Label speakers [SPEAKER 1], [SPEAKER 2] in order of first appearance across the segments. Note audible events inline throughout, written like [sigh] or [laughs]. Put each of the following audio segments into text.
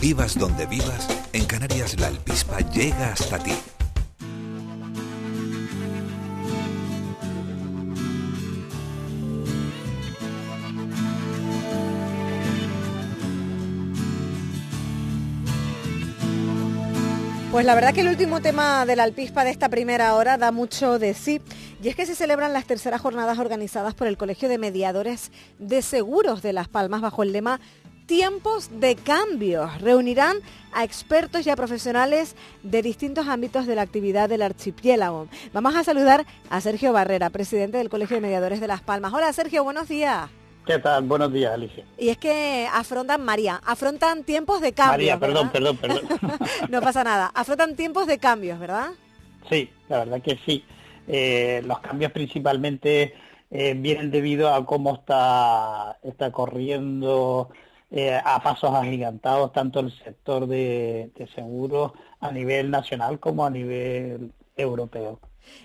[SPEAKER 1] Vivas donde vivas, en Canarias la alpispa llega hasta ti.
[SPEAKER 2] Pues la verdad que el último tema de la alpispa de esta primera hora da mucho de sí. Y es que se celebran las terceras jornadas organizadas por el Colegio de Mediadores de Seguros de Las Palmas bajo el lema Tiempos de Cambio. Reunirán a expertos y a profesionales de distintos ámbitos de la actividad del archipiélago. Vamos a saludar a Sergio Barrera, presidente del Colegio de Mediadores de Las Palmas. Hola Sergio, buenos días.
[SPEAKER 3] ¿Qué tal? Buenos días, Alicia.
[SPEAKER 2] Y es que afrontan, María, afrontan tiempos de cambio.
[SPEAKER 3] María, perdón, perdón, perdón. [laughs]
[SPEAKER 2] no pasa nada. Afrontan tiempos de cambios, ¿verdad?
[SPEAKER 3] Sí, la verdad que sí. Eh, los cambios principalmente eh, vienen debido a cómo está, está corriendo eh, a pasos agigantados tanto el sector de, de seguros a nivel nacional como a nivel europeo.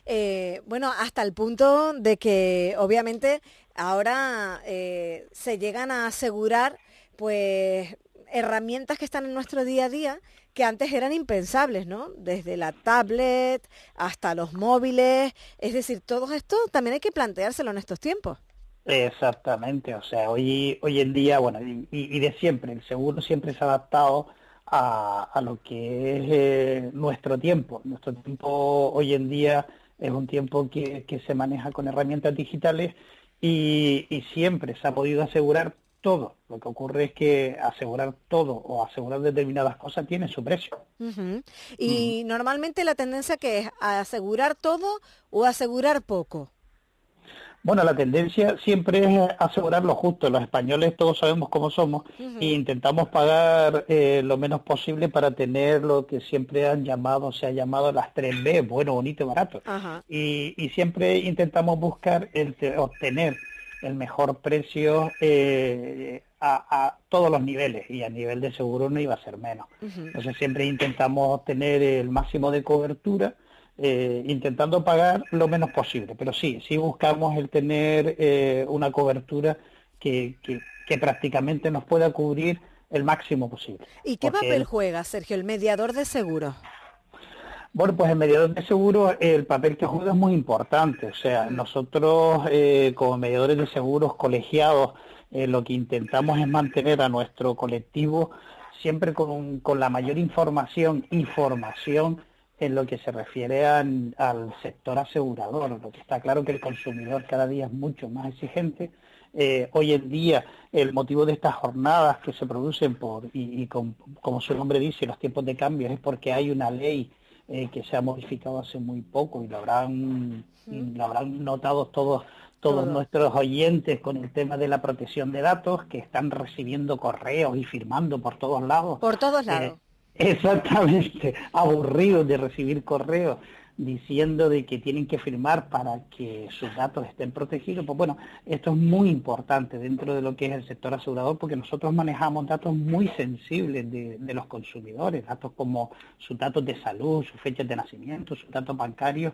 [SPEAKER 2] Eh, bueno, hasta el punto de que obviamente ahora eh, se llegan a asegurar pues herramientas que están en nuestro día a día que antes eran impensables, ¿no? Desde la tablet hasta los móviles, es decir, todo esto también hay que planteárselo en estos tiempos.
[SPEAKER 3] Exactamente, o sea, hoy, hoy en día, bueno, y, de siempre, el seguro siempre se ha adaptado a, lo que es eh, nuestro tiempo. Nuestro tiempo hoy en día es un tiempo que, que se maneja con herramientas digitales y, y, siempre se ha podido asegurar todo. Lo que ocurre es que asegurar todo o asegurar determinadas cosas tiene su precio.
[SPEAKER 2] Y normalmente la tendencia que es asegurar todo o asegurar poco.
[SPEAKER 3] Bueno, la tendencia siempre es asegurar lo justo. Los españoles todos sabemos cómo somos e intentamos pagar eh, lo menos posible para tener lo que siempre han llamado, se ha llamado las 3B, bueno, bonito y barato. Y, y, siempre intentamos buscar el obtener el mejor precio eh, a, a, todos los niveles y a nivel de seguro no iba a ser menos. Entonces siempre intentamos obtener el máximo de cobertura eh, intentando pagar lo menos posible. Pero sí, sí buscamos el tener eh, una cobertura que, que, prácticamente nos pueda cubrir el máximo posible.
[SPEAKER 2] ¿Y qué papel juega, Sergio, el mediador de seguros?
[SPEAKER 3] Bueno, pues el mediador de seguros, el papel que juega es muy importante. O sea, nosotros eh, como mediadores de seguros colegiados, lo que intentamos es mantener a nuestro colectivo siempre con, con la mayor información y formación en lo que se refiere al sector asegurador. Lo que está claro que el consumidor cada día es mucho más exigente. Eh, hoy en día el motivo de estas jornadas que se producen por y, como su nombre dice los tiempos de cambio es porque hay una ley eh, que se ha modificado hace muy poco y lo habrán lo habrán notado todos todos nuestros oyentes con el tema de la protección de datos que están recibiendo correos y firmando por todos lados
[SPEAKER 2] por todos lados eh,
[SPEAKER 3] Exactamente, [laughs] aburridos de recibir correos diciendo de que tienen que firmar para que sus datos estén protegidos. Pues bueno, esto es muy importante dentro de lo que es el sector asegurador porque nosotros manejamos datos muy sensibles de, los consumidores, datos como sus datos de salud, sus fechas de nacimiento, sus datos bancarios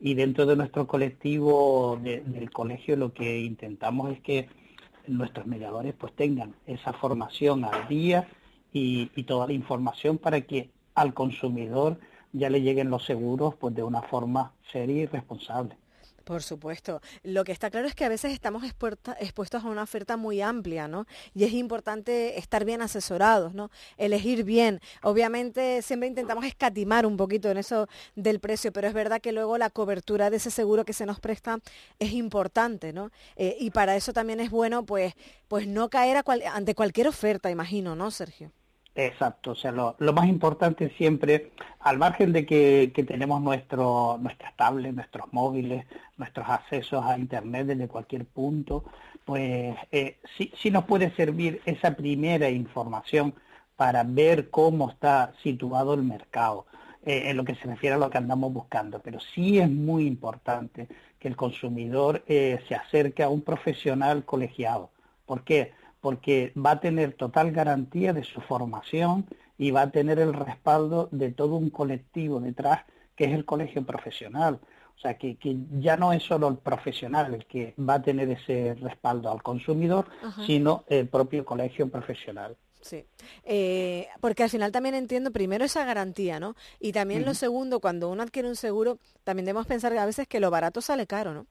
[SPEAKER 3] y dentro de nuestro colectivo del colegio lo que intentamos es que nuestros mediadores pues tengan esa formación al día y, toda la información para que al consumidor ya le lleguen los seguros pues de una forma seria y responsable.
[SPEAKER 2] Por supuesto. Lo que está claro es que a veces estamos expuestos a una oferta muy amplia, ¿no? Y es importante estar bien asesorados, ¿no? Elegir bien. Obviamente siempre intentamos escatimar un poquito en eso del precio, pero es verdad que luego la cobertura de ese seguro que se nos presta es importante, ¿no? Eh, y para eso también es bueno, pues, pues no caer ante cualquier oferta, imagino, ¿no, Sergio?
[SPEAKER 3] Exacto, o sea, lo, más importante siempre, al margen de que, tenemos nuestro, nuestras tablets, nuestros móviles, nuestros accesos a Internet desde cualquier punto, pues eh, sí, sí nos puede servir esa primera información para ver cómo está situado el mercado. Eh, en lo que se refiere a lo que andamos buscando. Pero sí es muy importante que el consumidor eh, se acerque a un profesional colegiado. ¿Por qué? Porque va a tener total garantía de su formación y va a tener el respaldo de todo un colectivo detrás, que es el colegio profesional. O sea, que, ya no es solo el profesional el que va a tener ese respaldo al consumidor, sino el propio colegio profesional.
[SPEAKER 2] Sí, eh, porque al final también entiendo primero esa garantía, ¿no? Y también lo segundo, cuando uno adquiere un seguro, también debemos pensar a veces que lo barato sale caro, ¿no?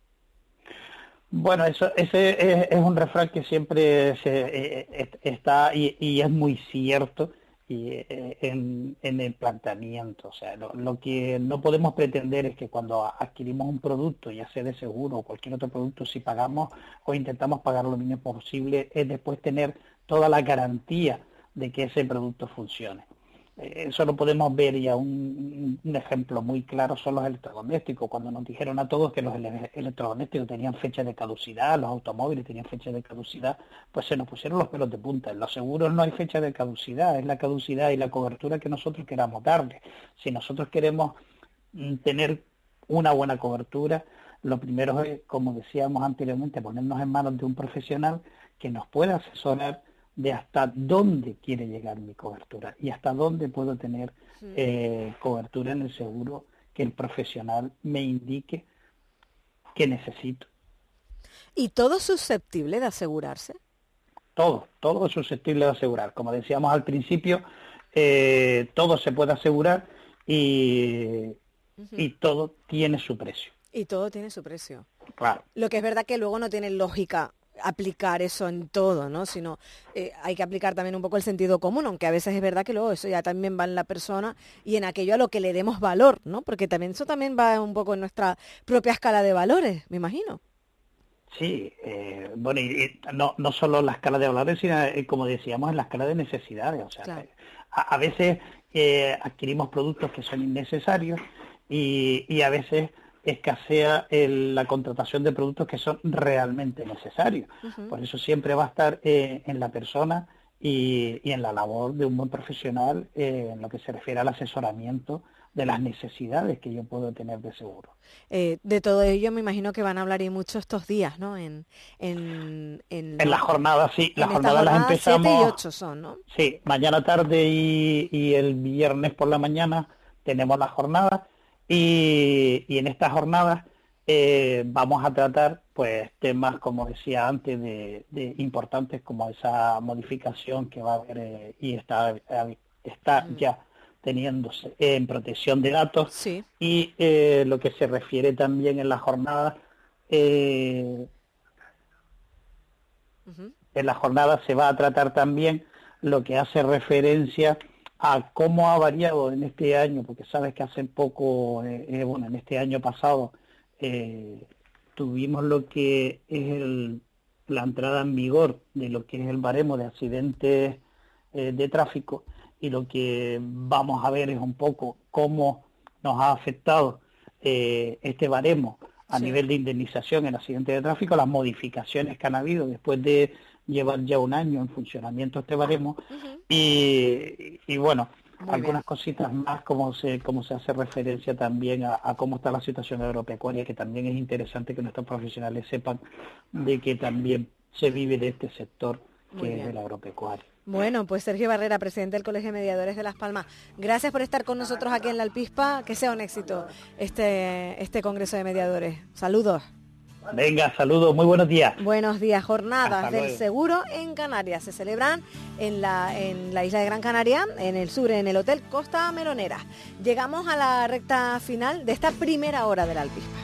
[SPEAKER 3] Bueno, eso, ese es, un refrán que siempre se, eh, eh, está y, es muy cierto y, en, el planteamiento. O sea, lo, que no podemos pretender es que cuando adquirimos un producto, ya sea de seguro o cualquier otro producto, si pagamos o intentamos pagar lo mínimo posible, es después tener toda la garantía de que ese producto funcione. Eso lo podemos ver ya un, ejemplo muy claro son los electrodomésticos. Cuando nos dijeron a todos que los electrodomésticos tenían fecha de caducidad, los automóviles tenían fecha de caducidad, pues se nos pusieron los pelos de punta. En los seguros no hay fecha de caducidad, es la caducidad y la cobertura que nosotros queramos darle. Si nosotros queremos mm, tener una buena cobertura, lo primero es, como decíamos anteriormente, ponernos en manos de un profesional que nos pueda asesorar de hasta dónde quiere llegar mi cobertura y hasta dónde puedo tener eh, cobertura en el seguro que el profesional me indique que necesito.
[SPEAKER 2] ¿Y todo susceptible de asegurarse?
[SPEAKER 3] Todo, todo es susceptible de asegurar. Como decíamos al principio, eh, todo se puede asegurar y, y todo tiene su precio.
[SPEAKER 2] Y todo tiene su precio.
[SPEAKER 3] Claro.
[SPEAKER 2] Lo que es verdad que luego no tiene lógica aplicar eso en todo, ¿no? Sino eh, hay que aplicar también un poco el sentido común, aunque a veces es verdad que luego eso ya también va en la persona y en aquello a lo que le demos valor, ¿no? Porque también eso también va un poco en nuestra propia escala de valores, me imagino.
[SPEAKER 3] Sí, eh, bueno, y, no, no solo la escala de valores, sino, eh, como decíamos, en la escala de necesidades. O sea, a, veces adquirimos productos que son innecesarios y, y a veces escasea la contratación de productos que son realmente necesarios. Por eso siempre va a estar eh, en la persona y, en la labor de un buen profesional eh, en lo que se refiere al asesoramiento de las necesidades que yo puedo tener de seguro.
[SPEAKER 2] Eh, de todo ello me imagino que van a hablar y mucho estos días, ¿no? En,
[SPEAKER 3] en, en, la jornada, sí. Las jornadas las empezamos... 7
[SPEAKER 2] y 8 son, ¿no?
[SPEAKER 3] Sí, mañana tarde y, y el viernes por la mañana tenemos la jornada y, en estas jornadas eh, vamos a tratar pues temas, como decía antes, de, importantes como esa modificación que va a haber eh, y está, está mm. ya teniéndose en protección de datos. Y eh, lo que se refiere también en la jornada en la jornada se va a tratar también lo que hace referencia a cómo ha variado en este año, porque sabes que hace poco, eh, eh, bueno, en este año pasado eh, tuvimos lo que es el, la entrada en vigor de lo que es el baremo de accidentes de tráfico y lo que vamos a ver es un poco cómo nos ha afectado este baremo a nivel de indemnización en accidentes de tráfico, las modificaciones que han habido después de llevar ya un año en funcionamiento este baremo y, bueno, algunas cositas más como se, como se hace referencia también a, cómo está la situación agropecuaria, que también es interesante que nuestros profesionales sepan de que también se vive de este sector que es el agropecuario.
[SPEAKER 2] Bueno, pues Sergio Barrera, presidente del Colegio de Mediadores de Las Palmas, gracias por estar con nosotros aquí en la Alpispa. Que sea un éxito este, este Congreso de Mediadores. Saludos.
[SPEAKER 3] Venga, saludos, muy buenos días.
[SPEAKER 2] Buenos días, jornadas del seguro en Canarias. Se celebran en la, en la isla de Gran Canaria, en el sur, en el Hotel Costa Melonera. Llegamos a la recta final de esta primera hora del Alpispa.